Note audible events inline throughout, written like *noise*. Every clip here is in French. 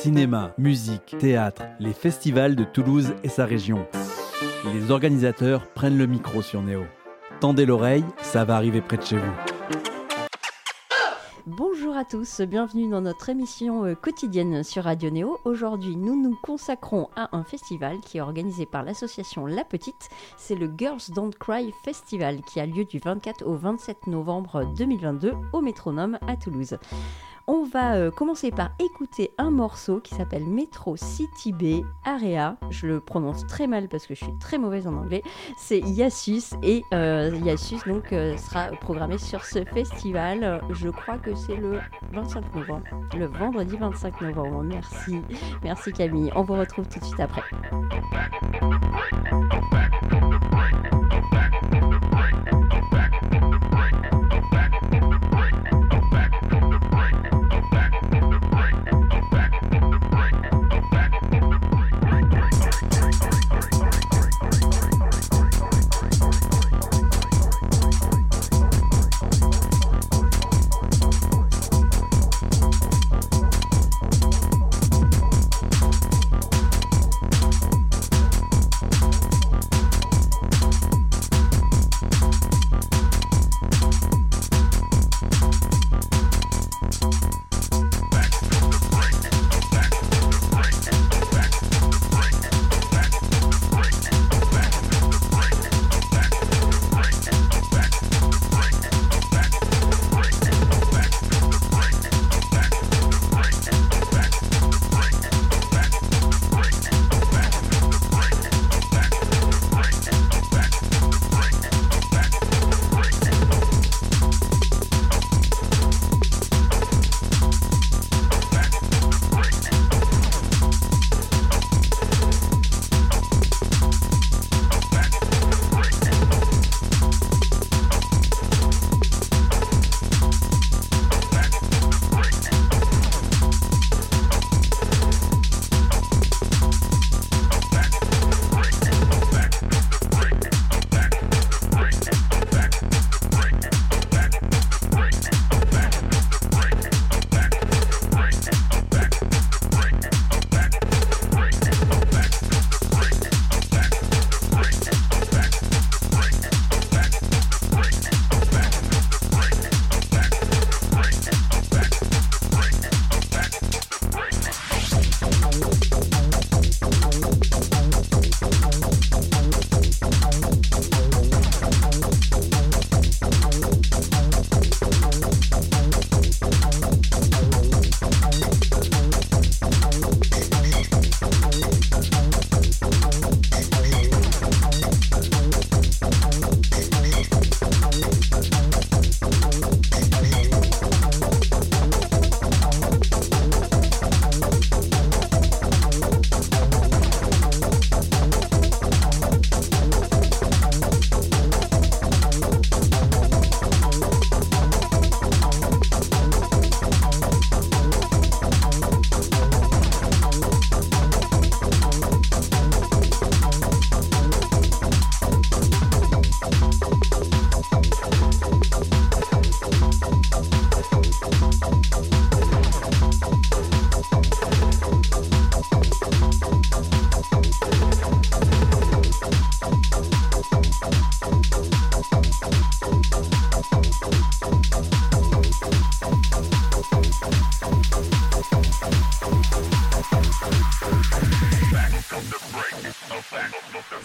Cinéma, musique, théâtre, les festivals de Toulouse et sa région. Les organisateurs prennent le micro sur Néo. Tendez l'oreille, ça va arriver près de chez vous. Bonjour à tous, bienvenue dans notre émission euh, quotidienne sur Radio Néo. Aujourd'hui, nous nous consacrons à un festival qui est organisé par l'association La Petite. C'est le Girls Don't Cry Festival qui a lieu du 24 au 27 novembre 2022 au Métronome à Toulouse. On va euh, commencer par écouter un morceau qui s'appelle Metro City B Area. Je le prononce très mal parce que je suis très mauvaise en anglais. C'est Yassus et euh, Yassus donc euh, sera programmé sur ce festival. Je crois que c'est le 25 novembre, le vendredi 25 novembre. Merci, merci Camille. On vous retrouve tout de suite après.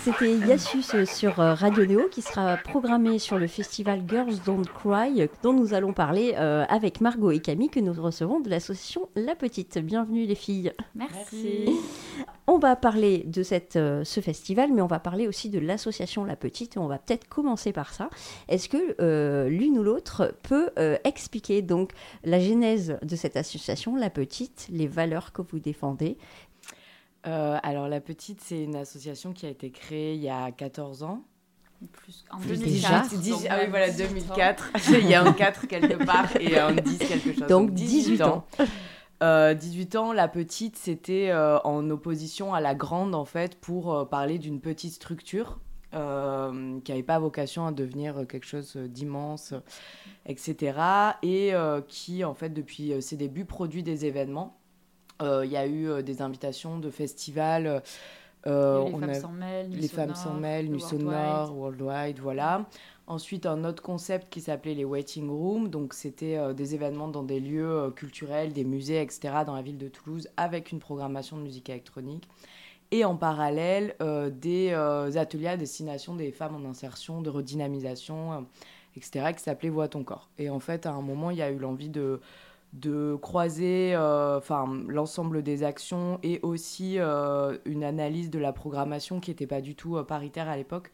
C'était Yassus sur euh, Radio Néo qui sera programmé sur le festival Girls Don't Cry dont nous allons parler euh, avec Margot et Camille que nous recevons de l'association La Petite. Bienvenue les filles. Merci. On va parler de cette, euh, ce festival, mais on va parler aussi de l'association La Petite et on va peut-être commencer par ça. Est-ce que l'une ou l'autre peut expliquer donc la genèse de cette association La Petite, les valeurs que vous défendez? Euh, alors, La Petite, c'est une association qui a été créée il y a 14 ans. Plus, en 2004. ah oui, voilà, 2004. *laughs* il y a un 4 quelque part et un 10 quelque chose. Donc, 18, ans. 18 euh, ans, la petite, c'était euh, en opposition à la grande, en fait, pour parler d'une petite structure qui n'avait pas vocation à devenir quelque chose d'immense, etc. Et qui, en fait, depuis ses débuts, produit des événements Il y a eu des invitations de festivals. les, on femmes s'en mêlent, les femmes s'en mêlent, Worldwide, voilà. Ensuite, un autre concept qui s'appelait les waiting rooms. Donc, c'était euh, des événements dans des lieux euh, culturels, des musées, etc., dans la ville de Toulouse, avec une programmation de musique électronique. Et en parallèle, euh, des ateliers à destination des femmes en insertion, de redynamisation, etc., qui s'appelait Vois ton corps. Et en fait, à un moment, il y a eu l'envie de, de croiser enfin l'ensemble des actions et aussi une analyse de la programmation qui n'était pas du tout paritaire à l'époque.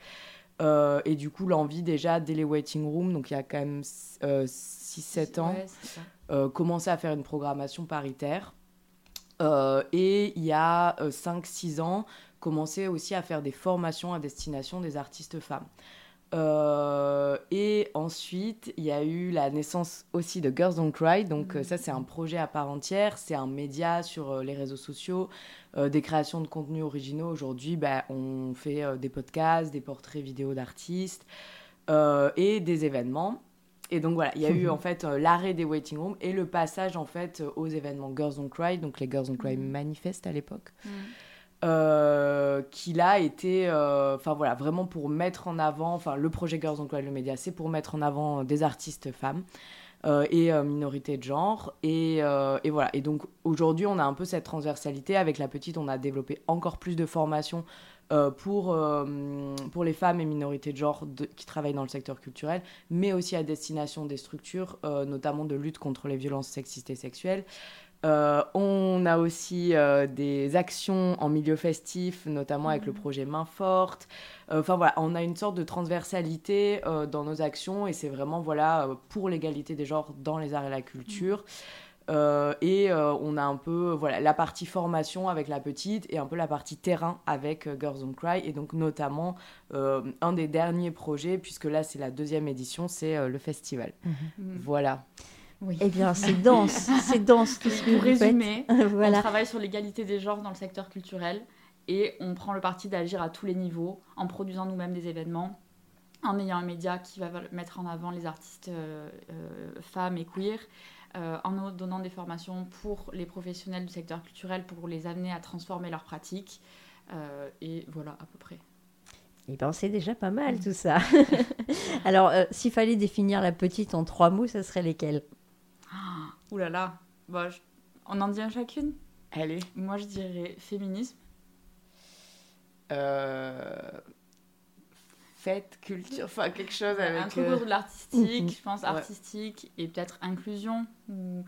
Euh, et du coup, l'envie déjà, dès les waiting rooms, donc il y a quand même 6-7 euh, ans, euh, commencer à faire une programmation paritaire. et il y a 5-6 ans, commencer aussi à faire des formations à destination des artistes femmes. Euh, et ensuite, il y a eu la naissance aussi de Girls Don't Cry. Donc, euh, ça, c'est un projet à part entière. C'est un média sur euh, les réseaux sociaux, des créations de contenus originaux. Aujourd'hui, bah, on fait des podcasts, des portraits vidéo d'artistes et des événements. Et donc voilà, il y a eu *laughs* en fait l'arrêt des waiting rooms et le passage en fait aux événements Girls Don't Cry, donc les Girls Don't Cry mm. Manifest à l'époque. Mm. Euh, qu'il a été, euh, enfin voilà, vraiment pour mettre en avant, enfin le projet Girls on Cry le média, c'est pour mettre en avant des artistes femmes euh, et minorités de genre. Et, et, voilà, et donc aujourd'hui on a un peu cette transversalité. Avec la petite, on a développé encore plus de formations pour, pour les femmes et minorités de genre qui travaillent dans le secteur culturel, mais aussi à destination des structures, notamment de lutte contre les violences sexistes et sexuelles. Euh, on a aussi euh, des actions en milieu festif, notamment avec le mhm. projet Main Forte. Euh, enfin voilà, on a une sorte de transversalité dans nos actions et c'est vraiment voilà pour l'égalité des genres dans les arts et la culture. et on a un peu voilà la partie formation avec la petite et un peu la partie terrain avec Girls Don't Cry et donc notamment un des derniers projets puisque là c'est la deuxième édition c'est le festival. Mhm. Voilà. Eh bien, c'est dense, c'est dense tout ce que Pour résumer, *laughs* on travaille sur l'égalité des genres dans le secteur culturel et on prend le parti d'agir à tous les niveaux en produisant nous-mêmes des événements, en ayant un média qui va mettre en avant les artistes euh, euh, femmes et queer, euh, en donnant des formations pour les professionnels du secteur culturel pour les amener à transformer leurs pratiques. et voilà, à peu près. Eh ben, c'est déjà pas mal tout ça. *laughs* Alors, s'il fallait définir la petite en trois mots, ça serait lesquels? Ouh là là. Bon, On en dit un chacune? Allez. Moi, je dirais féminisme. Euh... Fête, culture, enfin quelque chose avec... Un truc euh, de l'artistique, je pense, artistique, et peut-être inclusion ou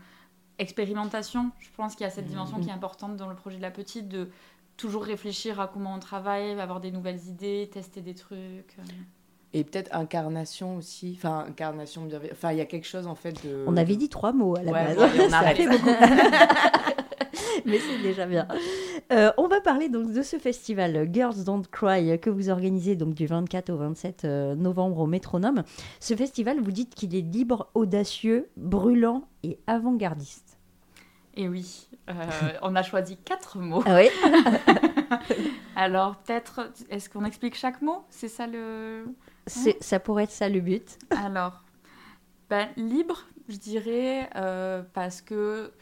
expérimentation. Je pense qu'il y a cette dimension qui est importante dans le projet de la petite, de toujours réfléchir à comment on travaille, avoir des nouvelles idées, tester des trucs. Et peut-être incarnation aussi. Enfin, incarnation bienveillante. Enfin, il y a quelque chose en fait de. On avait dit trois mots à la base. on *laughs* arrête. *laughs* Mais c'est déjà bien. Euh, on va parler donc de ce festival Girls Don't Cry que vous organisez donc du 24 au 27 euh, novembre au Métronome. Ce festival, vous dites qu'il est libre, audacieux, brûlant et avant-gardiste. Et oui, euh, on a choisi quatre mots. Ah oui. *laughs* Alors peut-être, est-ce qu'on explique chaque mot? C'est ça le. Ça pourrait être ça le but. *laughs* Alors, ben, libre, je dirais, euh, parce que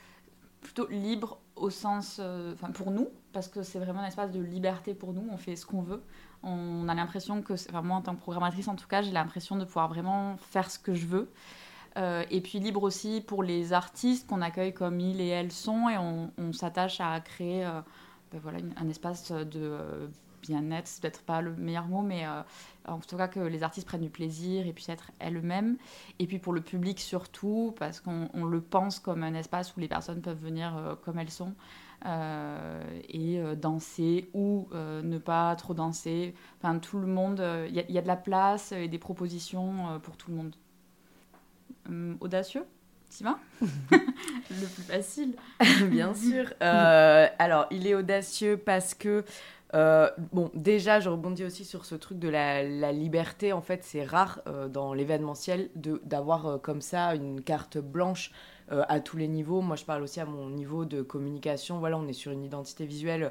plutôt libre au sens, euh, enfin pour nous, parce que c'est vraiment un espace de liberté pour nous, on fait ce qu'on veut. On a l'impression que, enfin moi en tant que programmatrice en tout cas, j'ai l'impression de pouvoir vraiment faire ce que je veux. Euh, et puis libre aussi pour les artistes qu'on accueille comme ils et elles sont, et on, s'attache à créer ben voilà, un espace de bien-être, c'est peut-être pas le meilleur mot, mais euh, en tout cas que les artistes prennent du plaisir et puissent être elles-mêmes. Et puis pour le public surtout, parce qu'on le pense comme un espace où les personnes peuvent venir euh, comme elles sont euh, et danser ou ne pas trop danser. Enfin, tout le monde, il y, a de la place et des propositions pour tout le monde. Hum, audacieux? Tu vas *laughs* Le plus facile. Bien sûr. alors, il est audacieux parce que euh, bon, déjà, je rebondis aussi sur ce truc de la, liberté. En fait, c'est rare euh, dans l'événementiel d'avoir euh, comme ça une carte blanche à tous les niveaux. Moi, je parle aussi à mon niveau de communication. Voilà, on est sur une identité visuelle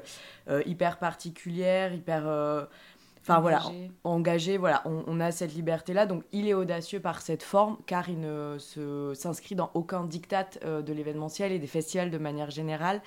hyper particulière, hyper. Enfin voilà, engagé, voilà, on, on a cette liberté-là, donc il est audacieux par cette forme, car il ne s'inscrit dans aucun diktat de l'événementiel et des festivals de manière générale.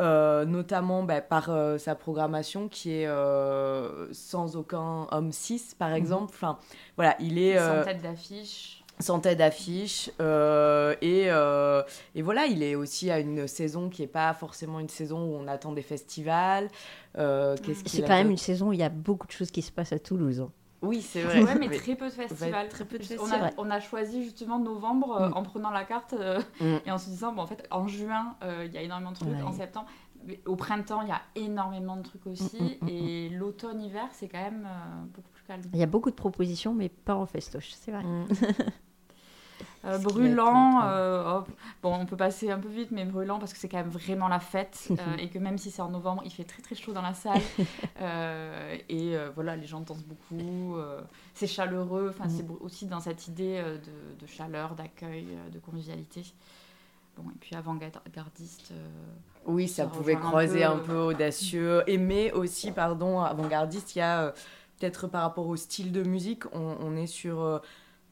Euh, notamment bah, par euh, sa programmation qui est euh, sans aucun homme 6 par exemple. Enfin, voilà, il est Sans euh, tête d'affiche. sans tête d'affiche euh, et, euh, et voilà, il est aussi à une saison qui est pas forcément une saison où on attend des festivals. Qu'est-ce qu'il C'est a quand même une saison où il y a beaucoup de choses qui se passent à Toulouse. hein. Oui, c'est vrai. Ouais, mais très peu de festivals. très peu de On festivals. a, on a choisi justement novembre euh, Mm. en prenant la carte euh, Mm. et en se disant, bon, en fait, en juin, euh, il y a énormément de trucs. Ouais. En septembre, au printemps, il y a énormément de trucs aussi. Mm, mm, mm, et l'automne-hiver, c'est quand même euh, beaucoup plus calme. Il y a beaucoup de propositions, mais pas en festoche, c'est vrai. *laughs* Mm. Euh, brûlant, euh, bon, on peut passer un peu vite, mais brûlant parce que c'est quand même vraiment la fête *laughs* euh, et que même si c'est en novembre, il fait très très chaud dans la salle *laughs* et voilà, les gens dansent beaucoup, c'est chaleureux, enfin c'est Mm. aussi dans cette idée de, de chaleur, d'accueil, de convivialité. Bon, et puis avant-gardiste, euh, Oui, ça Ça pouvait rejoint un croiser peu, un peu audacieux. Et mais aussi, pardon, avant-gardiste, il y a euh, peut-être par rapport au style de musique, on, on est sur euh,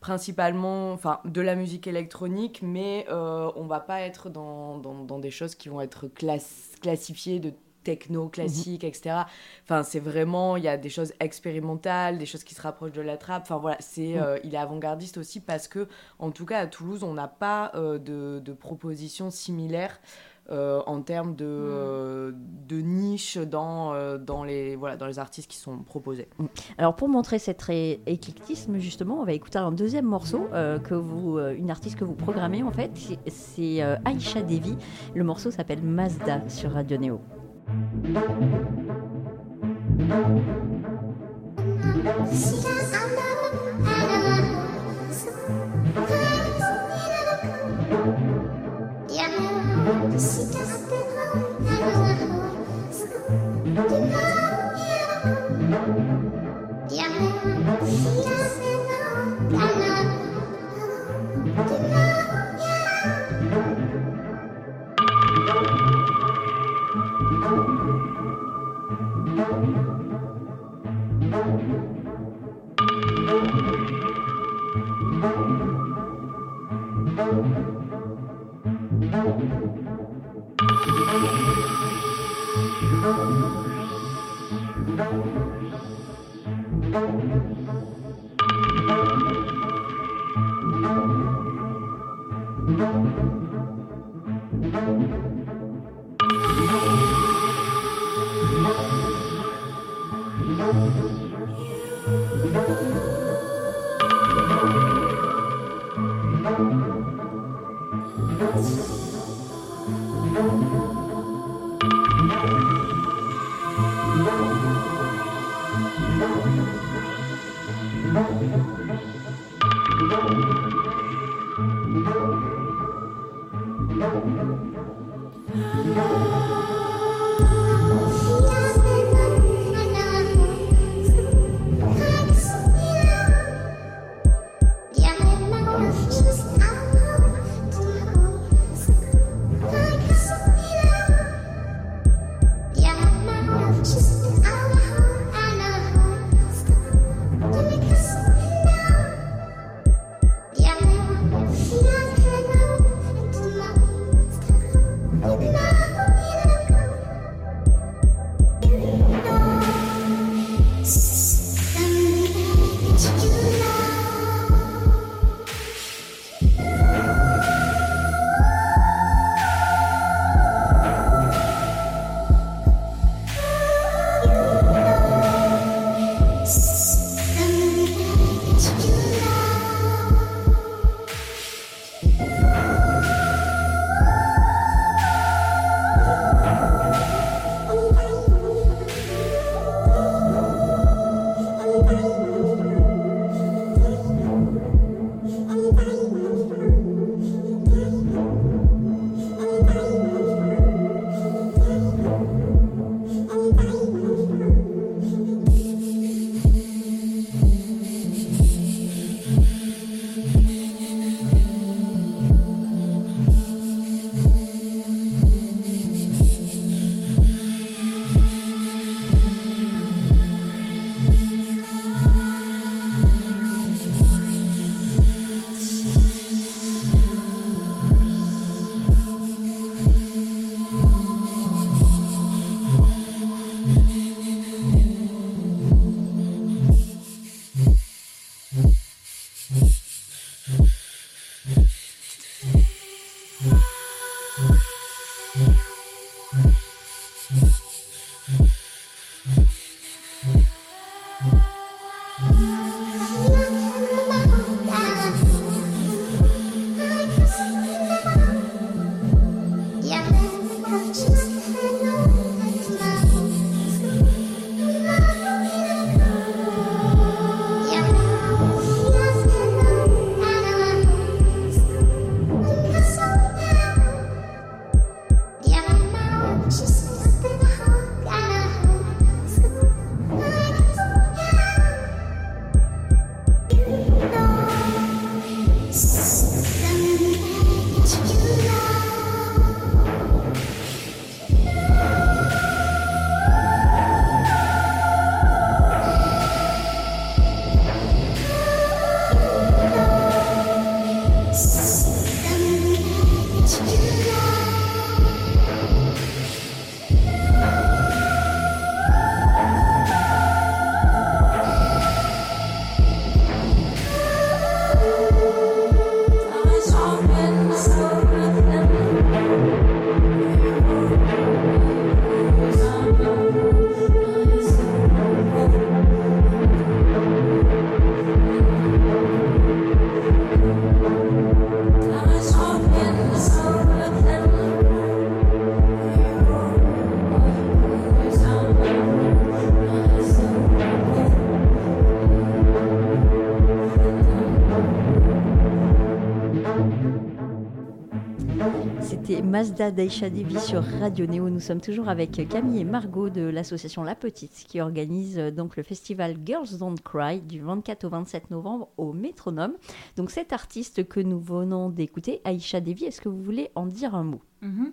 principalement enfin, de la musique électronique, mais euh, on va pas être dans, dans, dans des choses qui vont être class- classifiées de techno classique, etc. Enfin, c'est vraiment, il y a des choses expérimentales, des choses qui se rapprochent de la trappe. Enfin voilà, c'est, euh, il est avant-gardiste aussi parce que, en tout cas, à Toulouse, on n'a pas euh, de, de propositions similaires euh, en termes de, euh, de niche dans, euh, dans, les, voilà, dans les artistes qui sont proposés. Alors pour montrer cet éclectisme justement, on va écouter un deuxième morceau euh, que vous, euh, une artiste que vous programmez en fait, c'est- euh, Aisha Devi. Le morceau s'appelle Mazda sur Radio Néo. sim Mazda d'Aisha Devi sur Radio Néo. Nous sommes toujours avec Camille et Margot de l'association La Petite qui organise euh, donc le festival Girls Don't Cry du 24 au 27 novembre au Métronome. Donc cet artiste que nous venons d'écouter, Aisha Devi, est-ce que vous voulez en dire un mot? Mhm.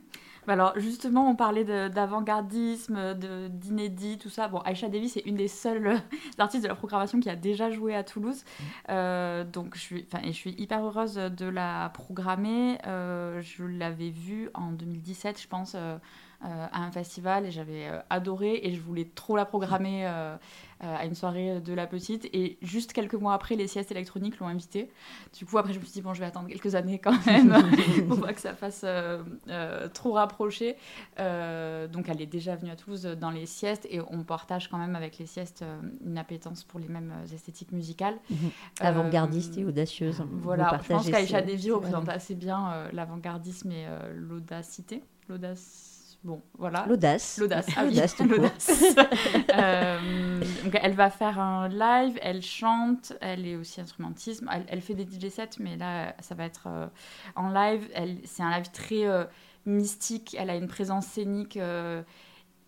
Alors justement, on parlait d'avant-gardisme, d'inédit, tout ça. Bon, Aisha Devi, c'est une des seules *laughs* artistes de la programmation qui a déjà joué à Toulouse. Mm. Euh, donc je suis, et je suis hyper heureuse de la programmer. Euh, je l'avais vue en 2017, je pense, euh, à un festival et j'avais adoré et je voulais trop la programmer euh, à une soirée de la petite. Et juste quelques mois après, les siestes électroniques l'ont invitée. Du coup, après, je me suis dit, bon, je vais attendre quelques années quand même *laughs* pour pas que ça fasse euh, euh, trop rapproché. donc, elle est déjà venue à Toulouse dans les siestes et on partage quand même avec les siestes une appétence pour les mêmes esthétiques musicales. Mhm. Avant-gardiste et audacieuse. Voilà, je pense qu'Aïcha Devi représente assez bien l'avant-gardisme et l'audacité. L'audace Bon, voilà. L'audace. L'audace. Ah l'audace. *laughs* euh, donc elle va faire un live, elle chante, elle est aussi instrumentisme. Elle, fait des DJ sets, mais là, ça va être euh, en live. C'est un live très euh, mystique. Elle a une présence scénique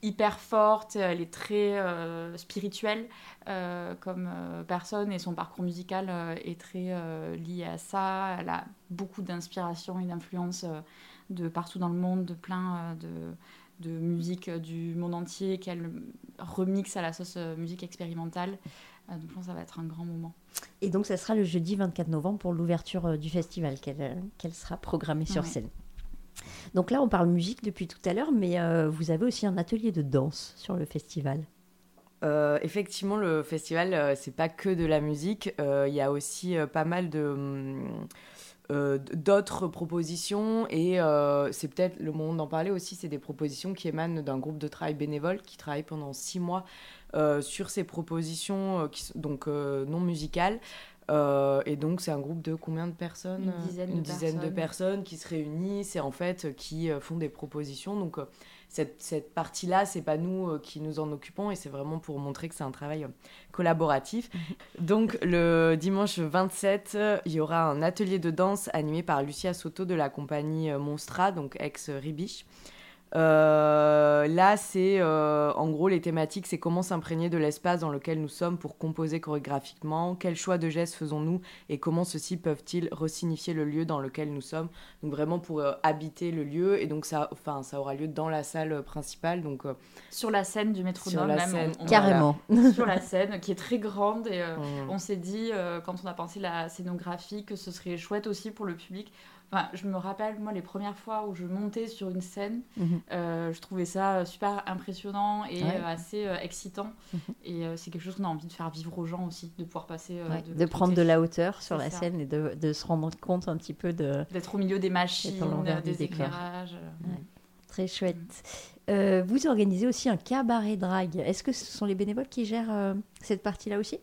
hyper forte. Elle est très spirituelle comme personne et son parcours musical est très lié à ça. Elle a beaucoup d'inspiration et d'influence de partout dans le monde, de plein euh, de, de musique euh, du monde entier qu'elle remixe à la sauce euh, musique expérimentale. Donc je pense que ça va être un grand moment. Et donc ça sera le jeudi 24 novembre pour l'ouverture du festival qu'elle sera programmée sur scène. Donc là on parle musique depuis tout à l'heure, mais vous avez aussi un atelier de danse sur le festival. effectivement, le festival, c'est pas que de la musique. Il y a aussi pas mal de, euh, d'autres propositions et euh, c'est peut-être le moment d'en parler aussi, c'est des propositions qui émanent d'un groupe de travail bénévole qui travaille pendant six mois euh, sur ces propositions donc non musicales. Et donc c'est un groupe de combien de personnes Une dizaine, de, personnes. qui se réunissent et en fait qui font des propositions. Donc cette, cette partie-là, c'est pas nous euh, qui nous en occupons et c'est vraiment pour montrer que c'est un travail euh, collaboratif. *laughs* Donc le dimanche 27, il y aura un atelier de danse animé par Lucia Soto de la compagnie euh, Monstra, donc ex-Ribiche. Euh, là, c'est euh, en gros les thématiques, c'est comment s'imprégner de l'espace dans lequel nous sommes pour composer chorégraphiquement, quels choix de gestes faisons-nous et comment ceux-ci peuvent-ils resignifier le lieu dans lequel nous sommes? Donc vraiment pour euh, habiter le lieu et donc ça, enfin ça aura lieu dans la salle principale. Donc sur la scène du métronome, même, scène, carrément sur la scène qui est très grande et mmh. on s'est dit quand on a pensé la scénographie que ce serait chouette aussi pour le public je me rappelle, moi, les premières fois où je montais sur une scène, mhm. euh, je trouvais ça super impressionnant et euh, assez euh, excitant. Mhm. Et c'est quelque chose qu'on a envie de faire vivre aux gens aussi, de pouvoir passer. de, de prendre de la hauteur sur la scène et de, de, se rendre compte un petit peu de. D'être au milieu des machines, des éclairages. Très chouette. vous organisez aussi un cabaret drag. Est-ce que ce sont les bénévoles qui gèrent cette partie-là aussi?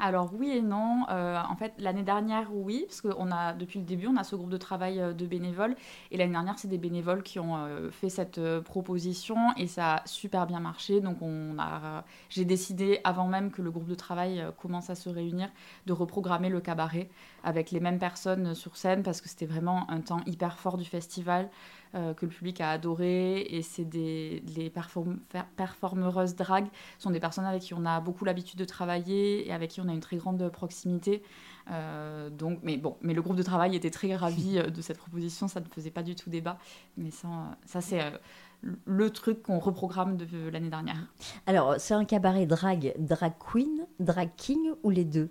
Alors oui et non. Euh, en fait, l'année dernière, oui, parce qu'on a depuis le début, on a ce groupe de travail euh, de bénévoles. Et l'année dernière, c'est des bénévoles qui ont euh, fait cette proposition et ça a super bien marché. Donc on a, j'ai décidé avant même que le groupe de travail commence à se réunir de reprogrammer le cabaret avec les mêmes personnes sur scène parce que c'était vraiment un temps hyper fort du festival. Euh, que le public a adoré. Et c'est des les performeuses drag sont des personnes avec qui on a beaucoup l'habitude de travailler et avec qui on a une très grande proximité. Euh, donc, mais bon, mais le groupe de travail était très ravi *laughs* euh, de cette proposition. Ça ne faisait pas du tout débat. Mais ça, ça c'est le truc qu'on reprogramme de l'année dernière. Alors, c'est un cabaret drag, drag queen, drag king ou les deux?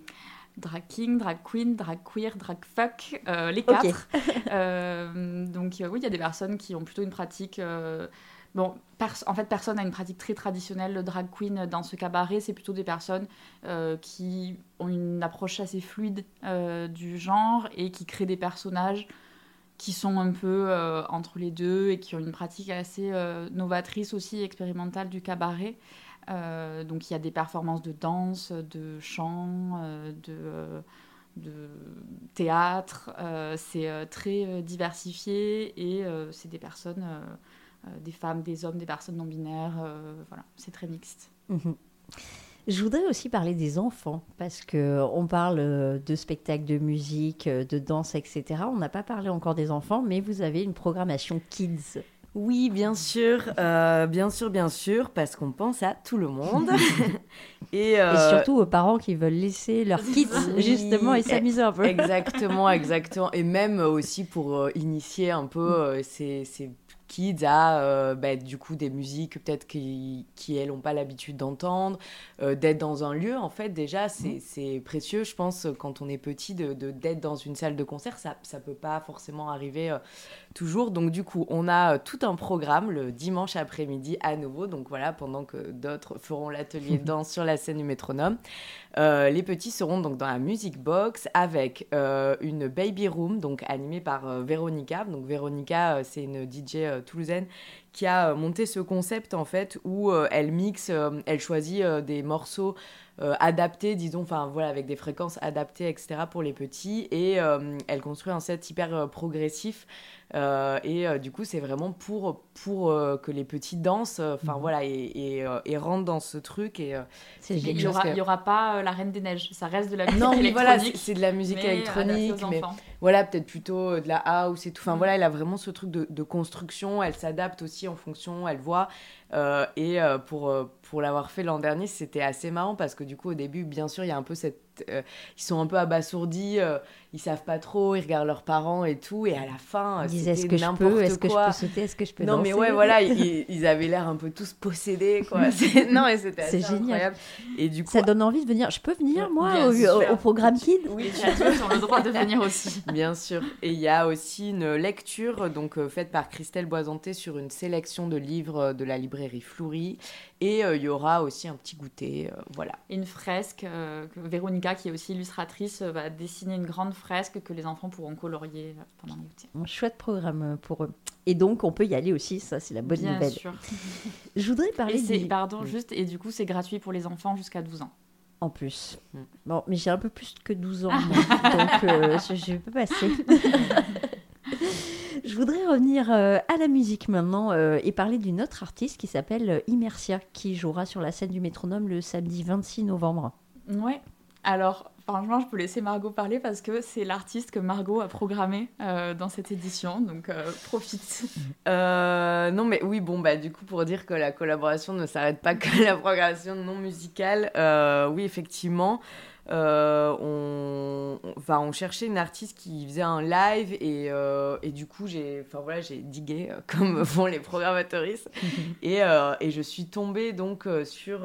Drag king, drag queen, drag queer, drag fuck, les quatre. *laughs* donc oui, il y a des personnes qui ont plutôt une pratique Bon, en fait, personne n'a une pratique très traditionnelle de drag queen dans ce cabaret. C'est plutôt des personnes euh, qui ont une approche assez fluide euh, du genre et qui créent des personnages qui sont un peu euh, entre les deux et qui ont une pratique assez novatrice aussi, expérimentale du cabaret. Donc il y a des performances de danse, de chant, de de théâtre. c'est très diversifié et c'est des personnes euh, des femmes, des hommes, des personnes non binaires. Euh, voilà, c'est très mixte. Mhm. Je voudrais aussi parler des enfants, parce qu'on parle euh, de spectacles de musique, de danse, etc. On n'a pas parlé encore des enfants, mais vous avez une programmation kids. Oui, bien sûr, bien sûr, bien sûr, parce qu'on pense à tout le monde. *laughs* et, surtout aux parents qui veulent laisser leurs kids, justement, et s'amuser un peu. exactement, exactement. Et même aussi pour initier un peu ces, ces kids à euh, bah, du coup des musiques peut-être qui, qui elles n'ont pas l'habitude d'entendre, euh, d'être dans un lieu en fait déjà c'est mmh. précieux. Je pense quand on est petit de d'être dans une salle de concert ça ça peut pas forcément arriver euh, toujours. Donc du coup on a tout un programme le dimanche après-midi à nouveau. Donc voilà pendant que d'autres feront l'atelier *laughs* danse sur la scène du métronome. Les petits seront donc dans la music box avec une baby room donc animée par Véronica. Donc Véronica c'est une DJ euh, toulousaine qui a euh, monté ce concept en fait où euh, elle mixe, elle choisit des morceaux adaptés, disons, enfin voilà, avec des fréquences adaptées, etc. pour les petits et elle construit un set hyper progressif euh, et euh, du coup, c'est vraiment pour, pour euh, que les petits dansent, enfin mhm. voilà, et, et, rentrent dans ce truc. Et, il n'y aura, aura, pas la Reine des Neiges, ça reste de la musique non, électronique. voilà, c'est de la musique électronique, mais voilà, peut-être plutôt de la house et tout. Enfin mhm. voilà, elle a vraiment ce truc de, de construction, elle s'adapte aussi en fonction, elle voit. Et pour, pour l'avoir fait l'an dernier, c'était assez marrant parce que du coup, au début, bien sûr, il y a un peu cette euh, ils sont un peu abasourdis, euh, ils savent pas trop, ils regardent leurs parents et tout, et à la fin, ils disaient est-ce que je peux, est-ce que je peux sauter, est-ce que je peux non, mais ouais, voilà, ils, avaient l'air un peu tous possédés, quoi. *laughs* non, et c'était assez génial. incroyable. Et du coup, ça donne envie de venir. Je peux venir moi au, programme Kid Oui, tu as le droit de venir aussi. *laughs* Bien sûr. Et il y a aussi une lecture donc euh, faite par Christelle Boisanté sur une sélection de livres de la librairie Floury, et il y aura aussi un petit goûter, voilà. Une fresque que Véronica qui est aussi illustratrice, euh, va dessiner une grande fresque que les enfants pourront colorier euh, pendant l'été. Un chouette programme euh, pour eux. Et donc, on peut y aller aussi, ça, c'est la bonne Bien nouvelle. Sûr. Je voudrais parler. Et Pardon, juste, et du coup, c'est gratuit pour les enfants jusqu'à 12 ans. En plus. Mm. Bon, mais j'ai un peu plus que 12 ans, *laughs* donc je, je peux passer. *laughs* Je voudrais revenir à la musique maintenant et parler d'une autre artiste qui s'appelle Immersia, qui jouera sur la scène du métronome le samedi 26 novembre. Ouais, alors, franchement, je peux laisser Margot parler parce que c'est l'artiste que Margot a programmé euh, dans cette édition, donc euh, profite. *laughs* Euh, non, mais oui, bon, bah, du coup, pour dire que la collaboration ne s'arrête pas que la programmation non musicale, oui, effectivement. Euh, on, enfin, on cherchait une artiste qui faisait un live et, euh, et du coup j'ai enfin voilà j'ai digué euh, *laughs* comme font les programmateuristes *laughs* et, et, je suis tombée donc sur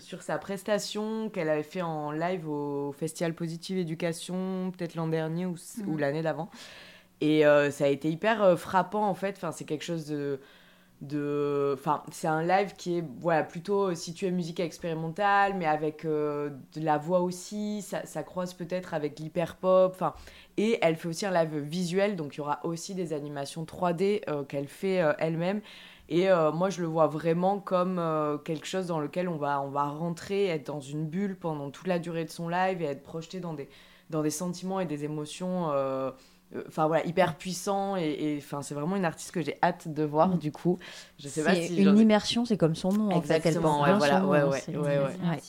sur sa prestation qu'elle avait fait en live au Festival Positive Éducation peut-être l'an dernier ou, ou mhm. l'année d'avant. Et ça a été hyper frappant en fait. Enfin c'est quelque chose de de enfin c'est un live qui est voilà plutôt situé musique expérimentale mais avec euh, de la voix aussi ça, croise peut-être avec l'hyper pop enfin et elle fait aussi un live visuel donc il y aura aussi des animations 3D euh, qu'elle fait euh, elle-même. Et moi je le vois vraiment comme quelque chose dans lequel on va on rentrer être dans une bulle pendant toute la durée de son live et être projeté dans des dans des sentiments et des émotions enfin voilà hyper puissant et enfin c'est vraiment une artiste que j'ai hâte de voir mm. du coup. Je sais pas si une immersion c'est comme son nom exactement ouais, voilà ouais, ouais, ouais,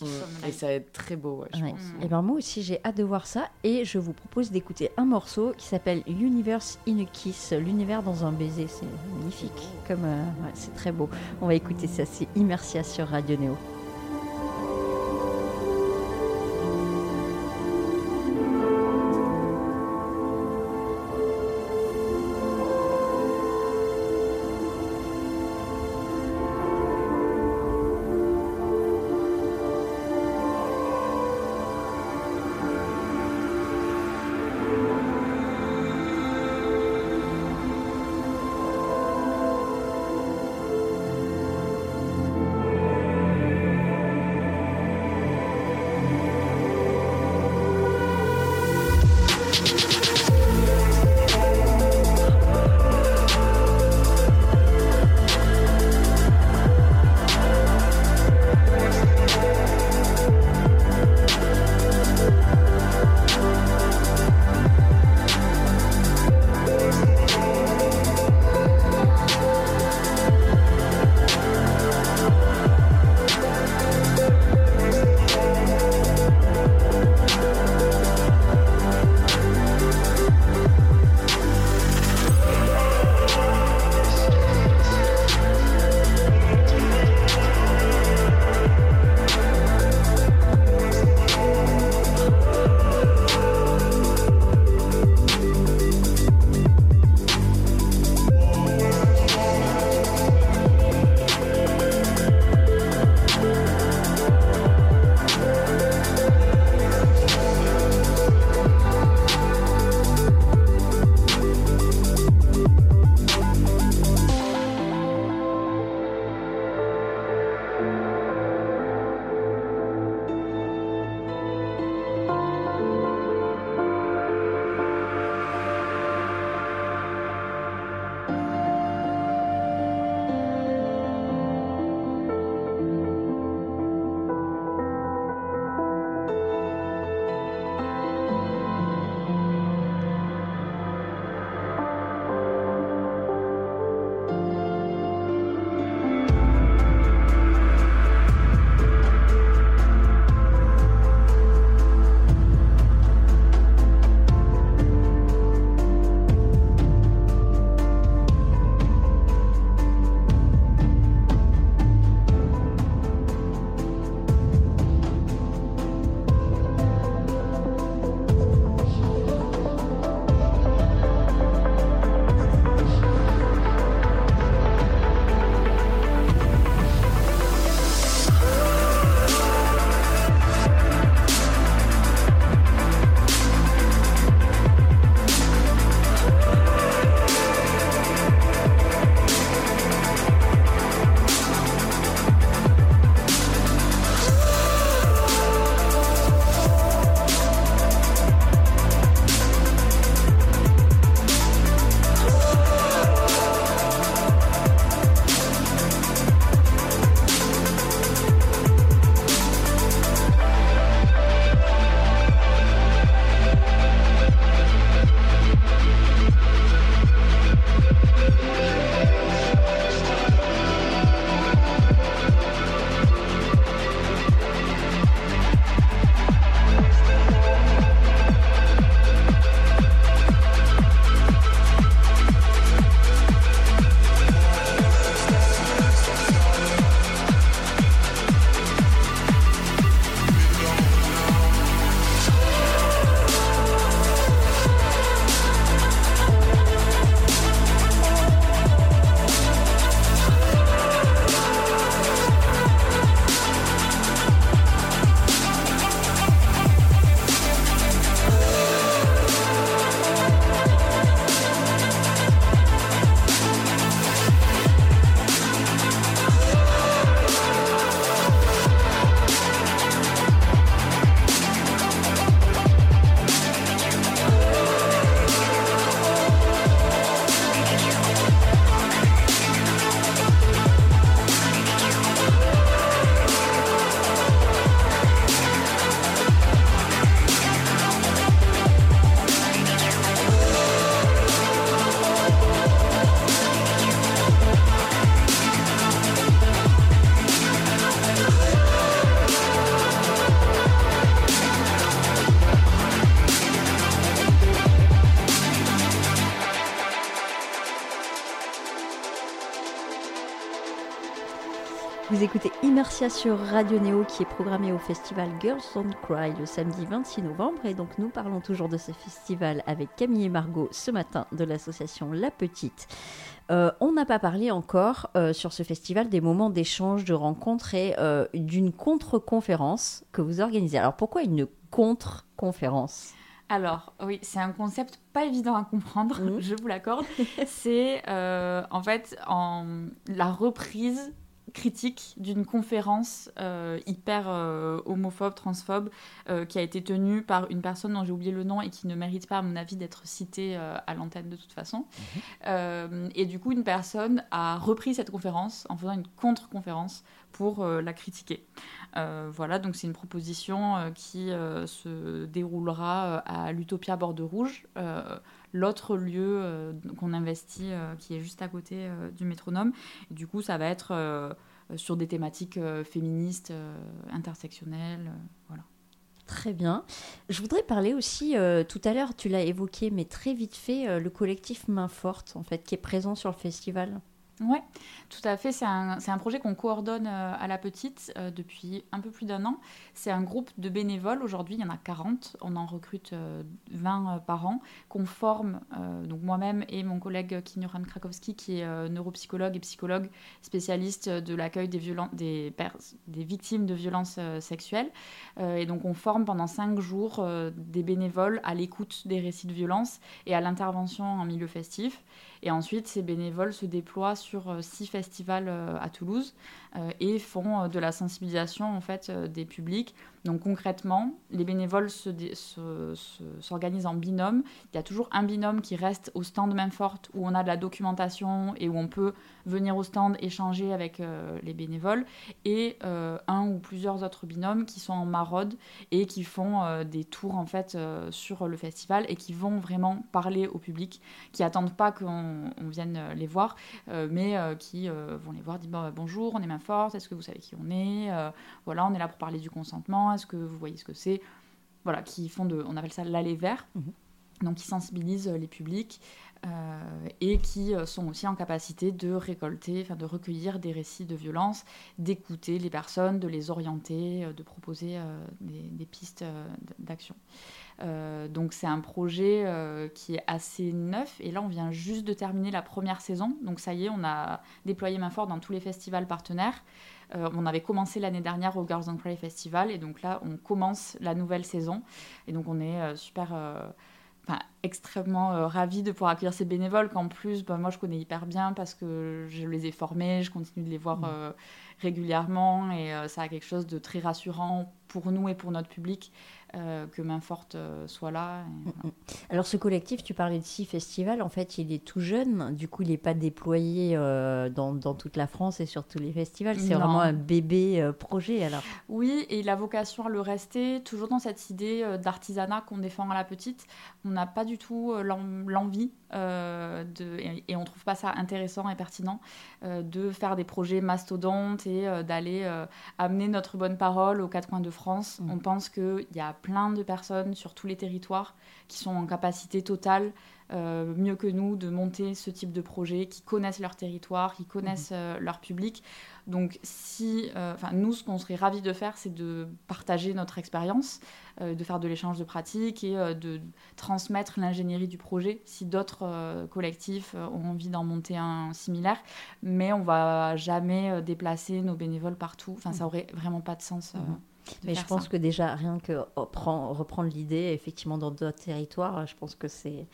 mm. et ça va être très beau je pense. et ben moi aussi j'ai hâte de voir ça et je vous propose d'écouter un morceau qui s'appelle Universe in a Kiss l'univers dans un baiser. C'est magnifique comme euh, c'est très beau. On va écouter ça c'est Immersia sur Radio Néo Sur Radio Néo qui est programmé au festival Girls Don't Cry le samedi 26 novembre et donc nous parlons toujours de ce festival avec Camille et Margot ce matin de l'association La Petite. Euh, on n'a pas parlé encore euh, sur ce festival des moments d'échange, de rencontres et euh, d'une contre-conférence que vous organisez. Alors pourquoi une contre-conférence? Alors, oui, c'est un concept pas évident à comprendre, Mhm. *laughs* je vous l'accorde. c'est en fait en, la reprise critique d'une conférence euh, hyper euh, homophobe, transphobe, euh, qui a été tenue par une personne dont j'ai oublié le nom et qui ne mérite pas, à mon avis, d'être citée à l'antenne de toute façon. Euh, et du coup, une personne a repris cette conférence en faisant une contre-conférence pour la critiquer. Euh, voilà, donc c'est une proposition euh, qui euh, se déroulera à l'Utopia Borde Rouge, l'autre lieu qu'on investit qui est juste à côté du métronome. Du coup, ça va être sur des thématiques féministes, intersectionnelles. voilà. Très bien. Je voudrais parler aussi, tout à l'heure tu l'as évoqué, mais très vite fait, le collectif Main Forte, en fait, qui est présent sur le festival. Ouais, tout à fait. C'est un, projet qu'on coordonne euh, à la petite euh, depuis un peu plus d'un an. C'est un groupe de bénévoles. Aujourd'hui, il y en a 40. On en recrute euh, 20 euh, par an, qu'on forme, moi-même et mon collègue Kinyoran Krakowski, qui est neuropsychologue et psychologue spécialiste de l'accueil des, victimes de violences sexuelles. Et donc, on forme pendant 5 jours des bénévoles à l'écoute des récits de violence et à l'intervention en milieu festif. Et ensuite, ces bénévoles se déploient sur euh, six festivals euh, à Toulouse et font euh, de la sensibilisation en fait euh, des publics. Donc concrètement, les bénévoles s'organisent en binôme. Il y a toujours un binôme qui reste au stand main forte où on a de la documentation et où on peut venir au stand échanger avec euh, les bénévoles et euh, un ou plusieurs autres binômes qui sont en maraude et qui font euh, des tours en fait euh, sur le festival et qui vont vraiment parler au public qui attendent pas qu'on on vienne euh, les voir, euh, mais euh, qui euh, vont les voir, bon, bah, bonjour, on est est-ce que vous savez qui on est Euh, Voilà, on est là pour parler du consentement, est-ce que vous voyez ce que c'est Voilà, qui font de, on appelle ça l'aller vert. Mhm. Donc, qui sensibilisent les publics et qui euh, sont aussi en capacité de récolter, de recueillir des récits de violence, d'écouter les personnes, de les orienter, euh, de proposer euh, des, pistes euh, d'action. Euh, donc c'est un projet euh, qui est assez neuf et là on vient juste de terminer la première saison. Donc ça y est, on a déployé main forte dans tous les festivals partenaires. Euh, on avait commencé l'année dernière au Girls on Cry Festival et donc là on commence la nouvelle saison et donc on est euh, super euh, enfin, extrêmement euh, ravis de pouvoir accueillir ces bénévoles qu'en plus bah, moi je connais hyper bien parce que je les ai formés, je continue de les voir Mhm. euh, régulièrement et euh, ça a quelque chose de très rassurant pour nous et pour notre public euh, que main forte euh, soit là. et voilà. Alors ce collectif, tu parlais de six festivals, en fait il est tout jeune, du coup il n'est pas déployé euh, dans, dans toute la France et sur tous les festivals, c'est vraiment un bébé projet alors. Oui, et il a vocation à le rester, toujours dans cette idée d'artisanat qu'on défend à la petite. On n'a pas du tout l'en- l'envie, de, et, et on trouve pas ça intéressant et pertinent, de faire des projets mastodontes euh, d'aller euh, amener notre bonne parole aux quatre coins de France. Mm. On pense qu'il y a plein de personnes sur tous les territoires qui sont en capacité totale, euh, mieux que nous, de monter ce type de projet, qui connaissent leur territoire, qui connaissent euh, leur public. Donc, si, euh, enfin, nous, ce qu'on serait ravis de faire, c'est de partager notre expérience, de faire de l'échange de pratiques et de transmettre l'ingénierie du projet si d'autres collectifs ont envie d'en monter un similaire. Mais on va jamais déplacer nos bénévoles partout. Enfin, ça aurait vraiment pas de sens. Mhm. Mais je pense ça. que déjà rien que reprendre l'idée effectivement dans d'autres territoires, je pense que c'est...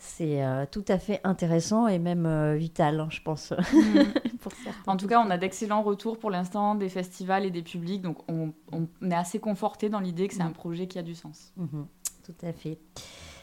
C'est euh, tout à fait intéressant et même euh, vital, hein, je pense. *laughs* Pour certains. En tout cas, on a d'excellents retours pour l'instant des festivals et des publics, donc on, on est assez conforté dans l'idée que c'est un Mhm. projet qui a du sens. Mhm, tout à fait.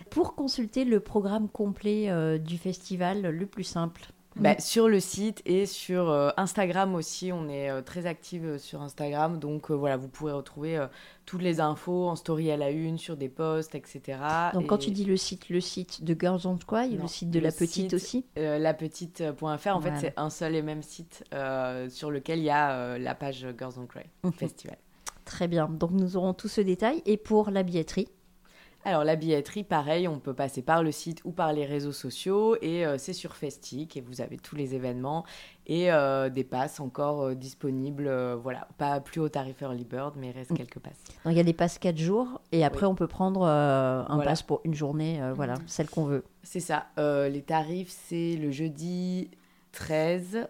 Pour consulter le programme complet euh, du festival, le plus simple. Bah, sur le site et sur euh, Instagram aussi, on est euh, très active sur Instagram. Donc euh, voilà, vous pourrez retrouver euh, toutes les infos en story à la une, sur des posts, etc. Donc quand tu dis le site, le site de Girls on Cry, Non, le site de le la petite site- aussi euh, lapetite.fr, en Voilà. fait, c'est un seul et même site euh, sur lequel il y a euh, la page Girls Don't Cry Mhm. Festival. Très bien, donc nous aurons tout ce détail. Et pour la billetterie alors la billetterie, pareil, on peut passer par le site ou par les réseaux sociaux et euh, c'est sur Festic et vous avez tous les événements et euh, des passes encore euh, disponibles. voilà, pas plus au tarif Early Bird, mais il reste Mm. quelques passes. Donc, il y a des passes 4 jours et après Oui. on peut prendre euh, un Voilà. pass pour une journée, euh, voilà, celle qu'on veut. C'est ça. Euh, les tarifs, c'est le jeudi 13.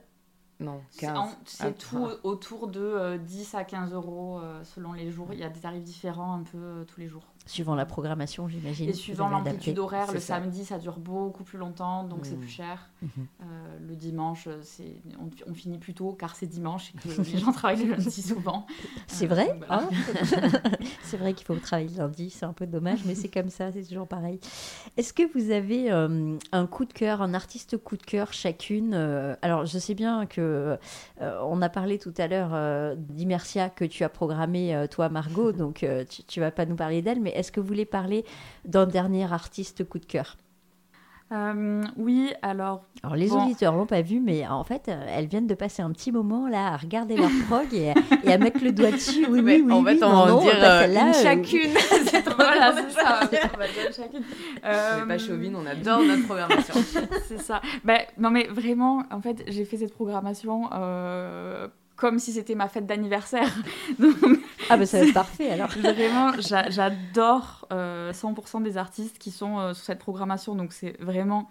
Non, C'est 15. en- c'est Ah, tout ah. autour de euh, 10 à 15 euros euh, selon les jours. Il y a des tarifs différents un peu euh, tous les jours. Suivant la programmation, j'imagine. Et suivant l'amplitude horaire, le ça. samedi ça dure beaucoup plus longtemps, donc c'est Mm. plus cher. Mhm. Euh, le dimanche, on, on finit plus tôt car c'est dimanche et que *laughs* les gens travaillent le lundi souvent. C'est Euh, vrai voilà. hein *laughs* *laughs* C'est vrai qu'il faut travailler le lundi, c'est un peu dommage, mais c'est comme ça, c'est toujours pareil. Est-ce que vous avez euh, un coup de cœur, un artiste coup de cœur chacune Alors, je sais bien que euh, on a parlé tout à l'heure euh, d'Immersia que tu as programmé euh, toi, Margot, donc euh, tu, tu vas pas nous parler d'elle, mais est-ce que vous voulez parler d'un dernier artiste coup de cœur? Euh, oui, alors Alors, les Bon. auditeurs l'ont pas vu, mais en fait, euh, elles viennent de passer un petit moment là à regarder leur prog et, et à mettre le doigt dessus. Oui, Mais oui, oui. en oui, fait, on non, va en dire pas euh, une chacune. *laughs* c'est trop voilà, c'est ça. On va dire chacune. Euh, pas chauvine, on adore notre programmation. *laughs* C'est ça. Ben, non, mais vraiment, en fait, j'ai fait cette programmation euh, comme si c'était ma fête d'anniversaire. *laughs* Donc, Ah, bah ça va être parfait alors. *laughs* vraiment, j'a- j'adore euh, 100% des artistes qui sont euh, sur cette programmation. Donc, c'est vraiment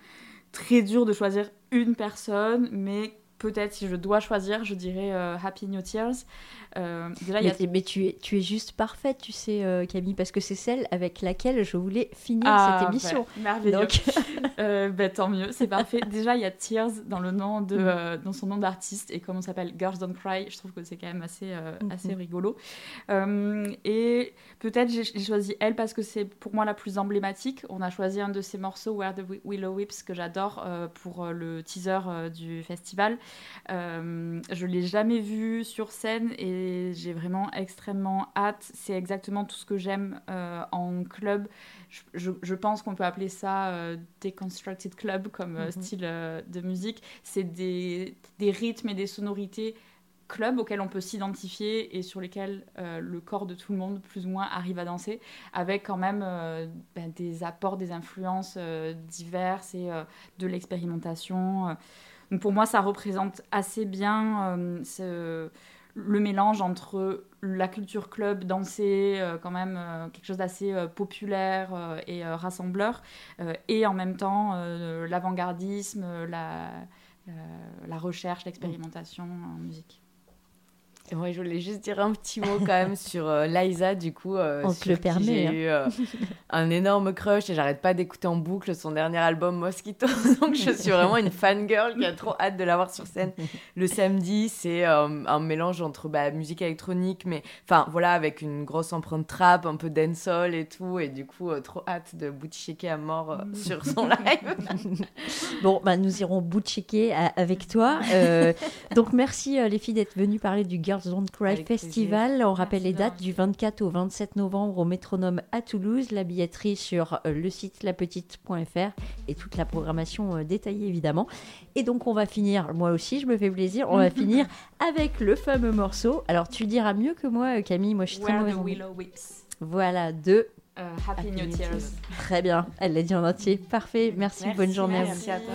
très dur de choisir une personne, mais peut-être si je dois choisir, je dirais euh, Happy New Tears. Euh, déjà, il y Mais, a mais tu, es, tu es juste parfaite, tu sais, euh, Camille, parce que c'est celle avec laquelle je voulais finir Ah, cette émission. ouais, merveilleux. Donc, *laughs* *laughs* bah, tant mieux, c'est parfait. *laughs* Déjà, il y a Tears dans le nom Mm. de, euh, dans son nom d'artiste et comme on s'appelle Girls Don't Cry, je trouve que c'est quand même assez, Mhm. assez rigolo. Et peut-être j'ai choisi elle parce que c'est pour moi la plus emblématique. On a choisi un de ses morceaux, Where the Wi- Willow Whips, que j'adore pour le teaser du festival. Euh, je l'ai jamais vu sur scène et j'ai vraiment extrêmement hâte. C'est exactement tout ce que j'aime euh, en club. Je, je- je pense qu'on peut appeler ça euh, Deconstructed Club comme euh, Mhm. style de musique. C'est des, des rythmes et des sonorités club auxquels on peut s'identifier et sur lesquels euh, le corps de tout le monde, plus ou moins, arrive à danser, avec quand même euh, ben, des apports, des influences euh, diverses et de l'expérimentation. Donc pour moi, ça représente assez bien le mélange entre la culture club, danser, euh, quand même quelque chose d'assez populaire et rassembleur, et en même temps l'avant-gardisme, la, la, la recherche, l'expérimentation en musique. Et moi, je voulais juste dire un petit mot quand même *laughs* sur euh, Liza, du coup. euh, On te le permet, J'ai hein. eu euh, *laughs* un énorme crush et j'arrête pas d'écouter en boucle son dernier album Mosquito. *laughs* Donc, je suis vraiment une fangirl qui a trop hâte de la voir sur scène. Le samedi, c'est euh, un mélange entre bah, musique électronique, mais enfin voilà, avec une grosse empreinte trap, un peu dancehall et tout. Et du coup, trop hâte de booty shaker à mort euh, sur son live. bon, bah, nous irons bout checker avec toi. Donc, merci les filles d'être venues parler du Girls Don't Cry Avec Festival. On rappelle Merci les dates du 24 au 27 novembre au Métronome à Toulouse. La billetterie sur euh, le site lapetite.fr et toute la programmation euh, détaillée évidemment. Et donc, on va finir, moi aussi, je me fais plaisir, on va *laughs* finir avec le fameux morceau. Alors, tu diras mieux que moi, euh, Camille. Moi, je suis très Where mauvaise Willow Whips. Voilà, deux. Happy, New Tears. Très bien. Elle l'a dit en entier. Parfait. Merci. Merci, bonne journée merci à toi.